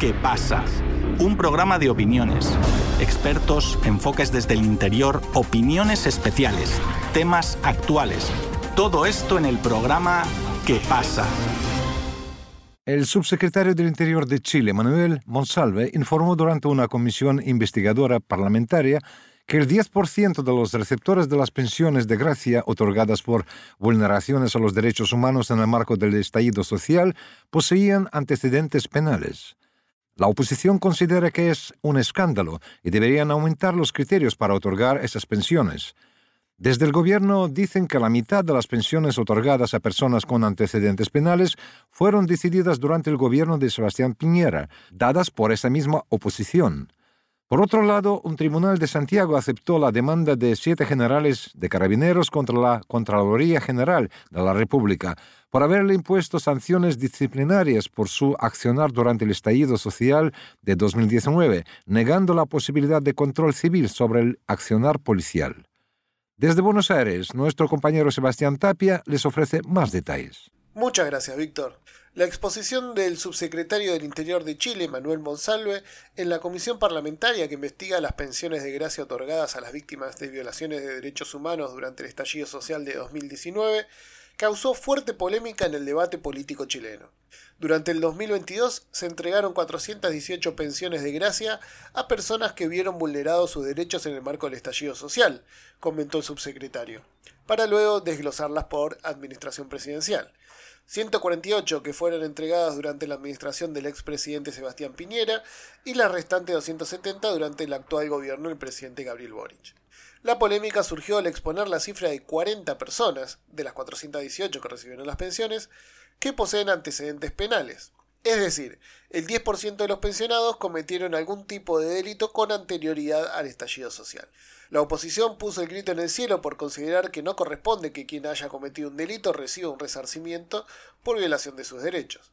¿Qué pasa? Un programa de opiniones, expertos, enfoques desde el interior, opiniones especiales, temas actuales. Todo esto en el programa ¿Qué pasa? El subsecretario del Interior de Chile, Manuel Monsalve, informó durante una comisión investigadora parlamentaria que el 10% de los receptores de las pensiones de gracia otorgadas por vulneraciones a los derechos humanos en el marco del estallido social poseían antecedentes penales. La oposición considera que es un escándalo y deberían aumentar los criterios para otorgar esas pensiones. Desde el gobierno dicen que la mitad de las pensiones otorgadas a personas con antecedentes penales fueron decididas durante el gobierno de Sebastián Piñera, dadas por esa misma oposición. Por otro lado, un tribunal de Santiago aceptó la demanda de siete generales de carabineros contra la Contraloría General de la República por haberle impuesto sanciones disciplinarias por su accionar durante el estallido social de 2019, negando la posibilidad de control civil sobre el accionar policial. Desde Buenos Aires, nuestro compañero Sebastián Tapia les ofrece más detalles. Muchas gracias, Víctor. La exposición del subsecretario del Interior de Chile, Manuel Monsalve, en la comisión parlamentaria que investiga las pensiones de gracia otorgadas a las víctimas de violaciones de derechos humanos durante el estallido social de 2019, causó fuerte polémica en el debate político chileno. Durante el 2022 se entregaron 418 pensiones de gracia a personas que vieron vulnerados sus derechos en el marco del estallido social, comentó el subsecretario, para luego desglosarlas por administración presidencial. 148 que fueron entregadas durante la administración del expresidente Sebastián Piñera y las restantes 270 durante el actual gobierno del presidente Gabriel Boric. La polémica surgió al exponer la cifra de 40 personas, de las 418 que recibieron las pensiones, que poseen antecedentes penales. Es decir, el 10% de los pensionados cometieron algún tipo de delito con anterioridad al estallido social. La oposición puso el grito en el cielo por considerar que no corresponde que quien haya cometido un delito reciba un resarcimiento por violación de sus derechos.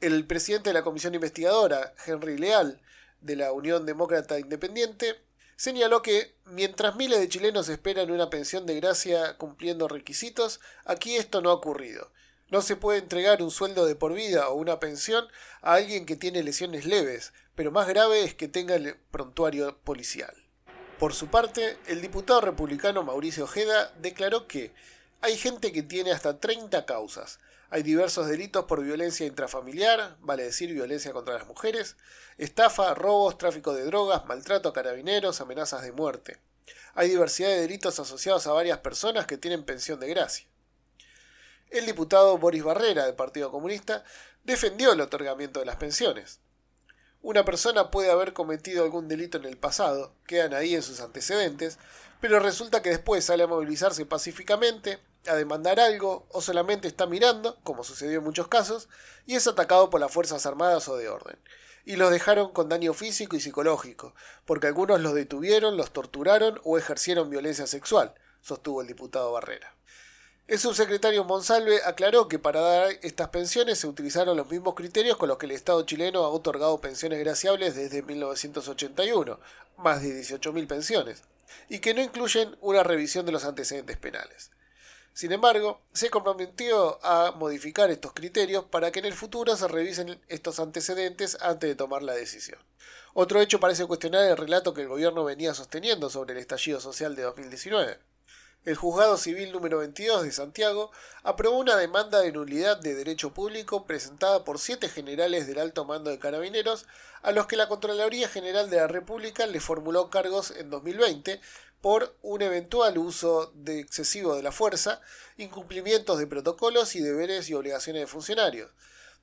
El presidente de la comisión investigadora, Henry Leal, de la Unión Demócrata Independiente, señaló que mientras miles de chilenos esperan una pensión de gracia cumpliendo requisitos, aquí esto no ha ocurrido. No se puede entregar un sueldo de por vida o una pensión a alguien que tiene lesiones leves, pero más grave es que tenga el prontuario policial. Por su parte, el diputado republicano Mauricio Ojeda declaró que hay gente que tiene hasta 30 causas. Hay diversos delitos por violencia intrafamiliar, vale decir violencia contra las mujeres, estafa, robos, tráfico de drogas, maltrato a carabineros, amenazas de muerte. Hay diversidad de delitos asociados a varias personas que tienen pensión de gracia. El diputado Boris Barrera, del Partido Comunista, defendió el otorgamiento de las pensiones. Una persona puede haber cometido algún delito en el pasado, quedan ahí en sus antecedentes, pero resulta que después sale a movilizarse pacíficamente, a demandar algo, o solamente está mirando, como sucedió en muchos casos, y es atacado por las Fuerzas Armadas o de orden. Y los dejaron con daño físico y psicológico, porque algunos los detuvieron, los torturaron o ejercieron violencia sexual, sostuvo el diputado Barrera. El subsecretario Monsalve aclaró que para dar estas pensiones se utilizaron los mismos criterios con los que el Estado chileno ha otorgado pensiones graciables desde 1981, más de 18.000 pensiones, y que no incluyen una revisión de los antecedentes penales. Sin embargo, se comprometió a modificar estos criterios para que en el futuro se revisen estos antecedentes antes de tomar la decisión. Otro hecho parece cuestionar el relato que el gobierno venía sosteniendo sobre el estallido social de 2019 el Juzgado Civil número 22 de Santiago aprobó una demanda de nulidad de derecho público presentada por siete generales del alto mando de carabineros a los que la Contraloría General de la República le formuló cargos en 2020 por un eventual uso de excesivo de la fuerza, incumplimientos de protocolos y deberes y obligaciones de funcionarios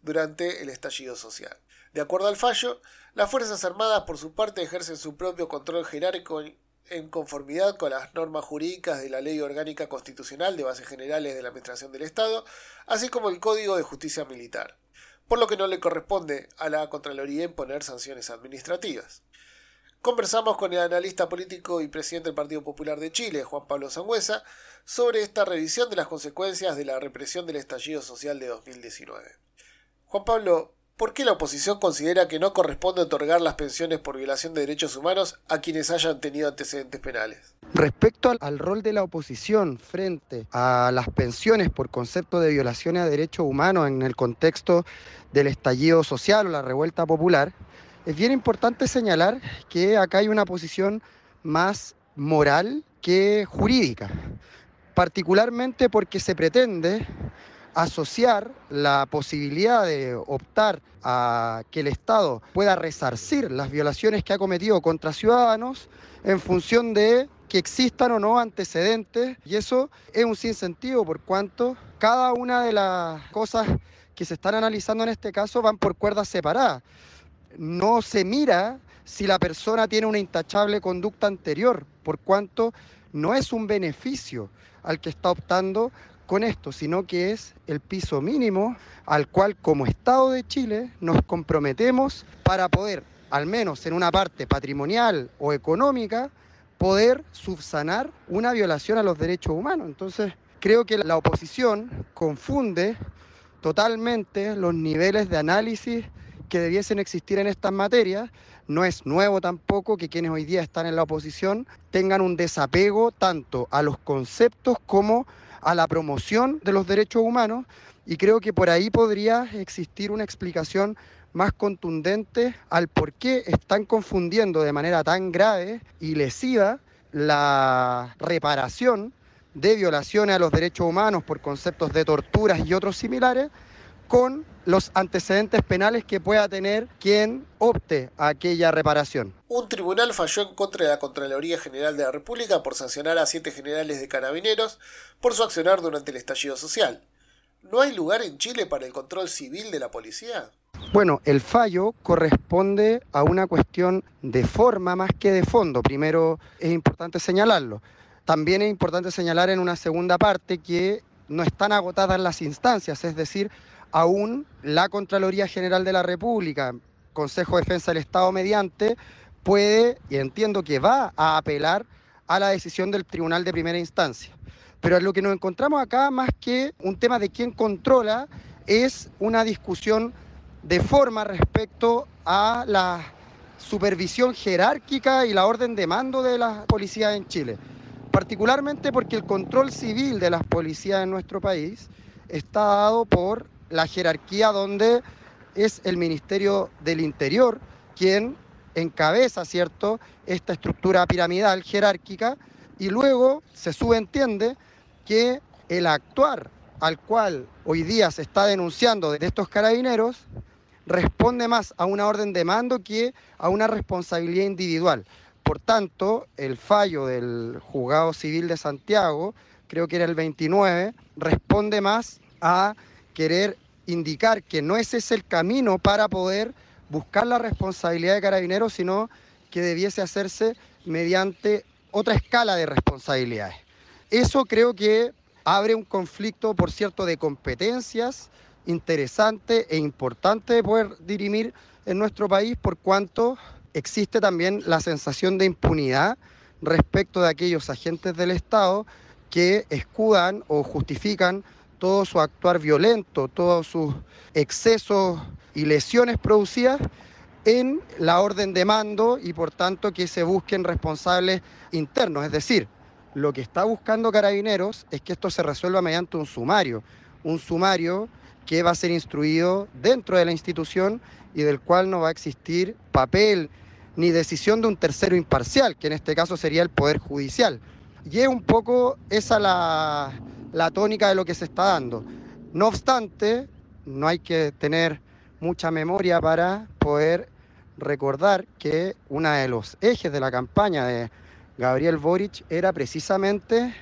durante el estallido social. De acuerdo al fallo, las Fuerzas Armadas por su parte ejercen su propio control jerárquico en conformidad con las normas jurídicas de la Ley Orgánica Constitucional de Bases Generales de la Administración del Estado, así como el Código de Justicia Militar, por lo que no le corresponde a la Contraloría imponer sanciones administrativas. Conversamos con el analista político y presidente del Partido Popular de Chile, Juan Pablo Sangüesa, sobre esta revisión de las consecuencias de la represión del estallido social de 2019. Juan Pablo, ¿Por qué la oposición considera que no corresponde otorgar las pensiones por violación de derechos humanos a quienes hayan tenido antecedentes penales? Respecto al, rol de la oposición frente a las pensiones por concepto de violaciones a derechos humanos en el contexto del estallido social o la revuelta popular, es bien importante señalar que acá hay una posición más moral que jurídica, particularmente porque se pretende asociar la posibilidad de optar a que el Estado pueda resarcir las violaciones que ha cometido contra ciudadanos en función de que existan o no antecedentes y eso es un sinsentido por cuanto cada una de las cosas que se están analizando en este caso van por cuerdas separadas. No se mira si la persona tiene una intachable conducta anterior, por cuanto no es un beneficio al que está optando con esto, sino que es el piso mínimo al cual como Estado de Chile nos comprometemos para poder, al menos en una parte patrimonial o económica, poder subsanar una violación a los derechos humanos. Entonces, creo que la oposición confunde totalmente los niveles de análisis que debiesen existir en estas materias. No es nuevo tampoco que quienes hoy día están en la oposición tengan un desapego tanto a los conceptos como a la promoción de los derechos humanos y creo que por ahí podría existir una explicación más contundente al por qué están confundiendo de manera tan grave y lesiva la reparación de violaciones a los derechos humanos por conceptos de torturas y otros similares con los antecedentes penales que pueda tener quien opte a aquella reparación. Un tribunal falló en contra de la Contraloría General de la República por sancionar a siete generales de carabineros por su accionar durante el estallido social. ¿No hay lugar en Chile para el control civil de la policía? Bueno, el fallo corresponde a una cuestión de forma más que de fondo. Primero es importante señalarlo. También es importante señalar en una segunda parte que no están agotadas las instancias, es decir, aún la Contraloría General de la República, Consejo de Defensa del Estado mediante, puede, y entiendo que va a apelar a la decisión del Tribunal de Primera Instancia. Pero lo que nos encontramos acá, más que un tema de quién controla, es una discusión de forma respecto a la supervisión jerárquica y la orden de mando de las policías en Chile. Particularmente porque el control civil de las policías en nuestro país está dado por la jerarquía donde es el Ministerio del Interior quien encabeza, ¿cierto?, esta estructura piramidal jerárquica y luego se subentiende que el actuar al cual hoy día se está denunciando de estos carabineros responde más a una orden de mando que a una responsabilidad individual. Por tanto, el fallo del juzgado civil de Santiago, creo que era el 29, responde más a querer indicar que no ese es el camino para poder buscar la responsabilidad de carabineros, sino que debiese hacerse mediante otra escala de responsabilidades. Eso creo que abre un conflicto, por cierto, de competencias interesante e importante de poder dirimir en nuestro país por cuanto existe también la sensación de impunidad respecto de aquellos agentes del Estado que escudan o justifican todo su actuar violento, todos sus excesos y lesiones producidas en la orden de mando y por tanto que se busquen responsables internos. Es decir, lo que está buscando Carabineros es que esto se resuelva mediante un sumario, un sumario que va a ser instruido dentro de la institución y del cual no va a existir papel ni decisión de un tercero imparcial, que en este caso sería el Poder Judicial. Y es un poco esa la, la tónica de lo que se está dando. No obstante, no hay que tener mucha memoria para poder recordar que uno de los ejes de la campaña de Gabriel Boric era precisamente,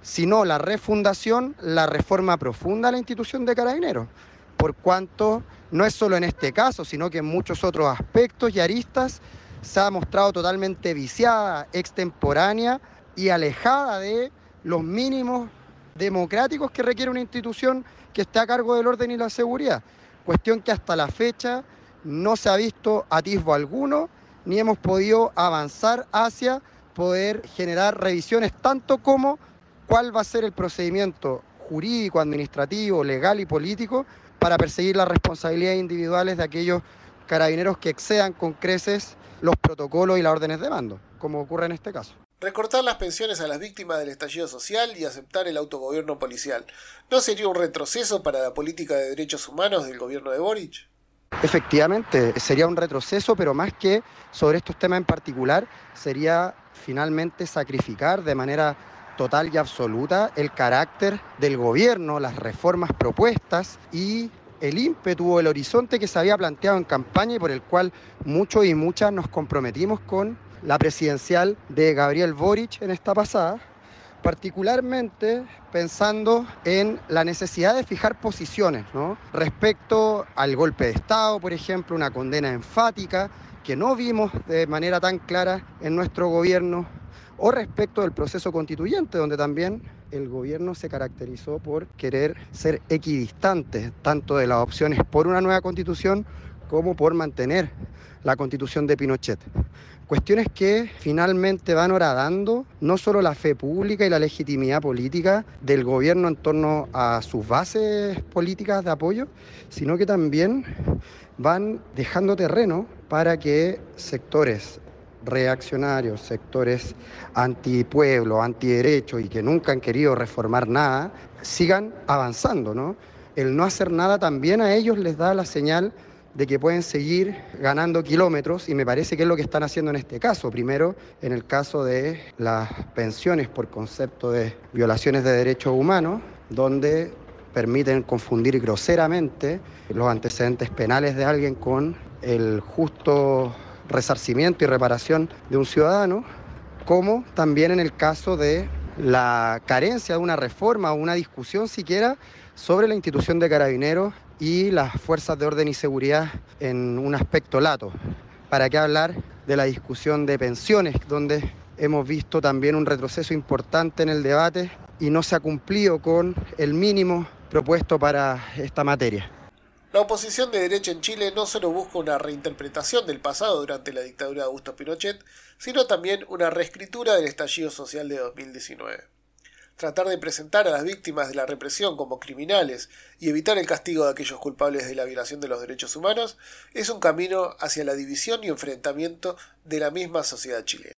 si no la refundación, la reforma profunda a la institución de carabineros, por cuanto no es solo en este caso, sino que en muchos otros aspectos y aristas se ha mostrado totalmente viciada, extemporánea y alejada de los mínimos democráticos que requiere una institución que esté a cargo del orden y la seguridad. Cuestión que hasta la fecha no se ha visto atisbo alguno, ni hemos podido avanzar hacia poder generar revisiones tanto como cuál va a ser el procedimiento jurídico, administrativo, legal y político para perseguir las responsabilidades individuales de aquellos carabineros que excedan con creces los protocolos y las órdenes de mando, como ocurre en este caso recortar las pensiones a las víctimas del estallido social y aceptar el autogobierno policial. ¿No sería un retroceso para la política de derechos humanos del gobierno de Boric? Efectivamente, sería un retroceso, pero más que sobre estos temas en particular, sería finalmente sacrificar de manera total y absoluta el carácter del gobierno, las reformas propuestas y el ímpetu o el horizonte que se había planteado en campaña y por el cual muchos y muchas nos comprometimos con la presidencial de Gabriel Boric en esta pasada, particularmente pensando en la necesidad de fijar posiciones respecto al golpe de Estado, por ejemplo, una condena enfática que no vimos de manera tan clara en nuestro gobierno, o respecto del proceso constituyente, donde también el gobierno se caracterizó por querer ser equidistante tanto de las opciones por una nueva constitución como por mantener la constitución de Pinochet. Cuestiones que finalmente van horadando no solo la fe pública y la legitimidad política del gobierno en torno a sus bases políticas de apoyo, sino que también van dejando terreno para que sectores reaccionarios, sectores antipueblo, antiderecho y que nunca han querido reformar nada, sigan avanzando, ¿no? El no hacer nada también a ellos les da la señal de que pueden seguir ganando kilómetros y me parece que es lo que están haciendo en este caso. Primero, en el caso de las pensiones por concepto de violaciones de derechos humanos, donde permiten confundir groseramente los antecedentes penales de alguien con el justo resarcimiento y reparación de un ciudadano, como también en el caso de la carencia de una reforma o una discusión siquiera sobre la institución de carabineros y las fuerzas de orden y seguridad en un aspecto lato. ¿Para qué hablar de la discusión de pensiones, donde hemos visto también un retroceso importante en el debate y no se ha cumplido con el mínimo propuesto para esta materia? La oposición de derecha en Chile no solo busca una reinterpretación del pasado durante la dictadura de Augusto Pinochet, sino también una reescritura del estallido social de 2019. Tratar de presentar a las víctimas de la represión como criminales y evitar el castigo de aquellos culpables de la violación de los derechos humanos es un camino hacia la división y enfrentamiento de la misma sociedad chilena.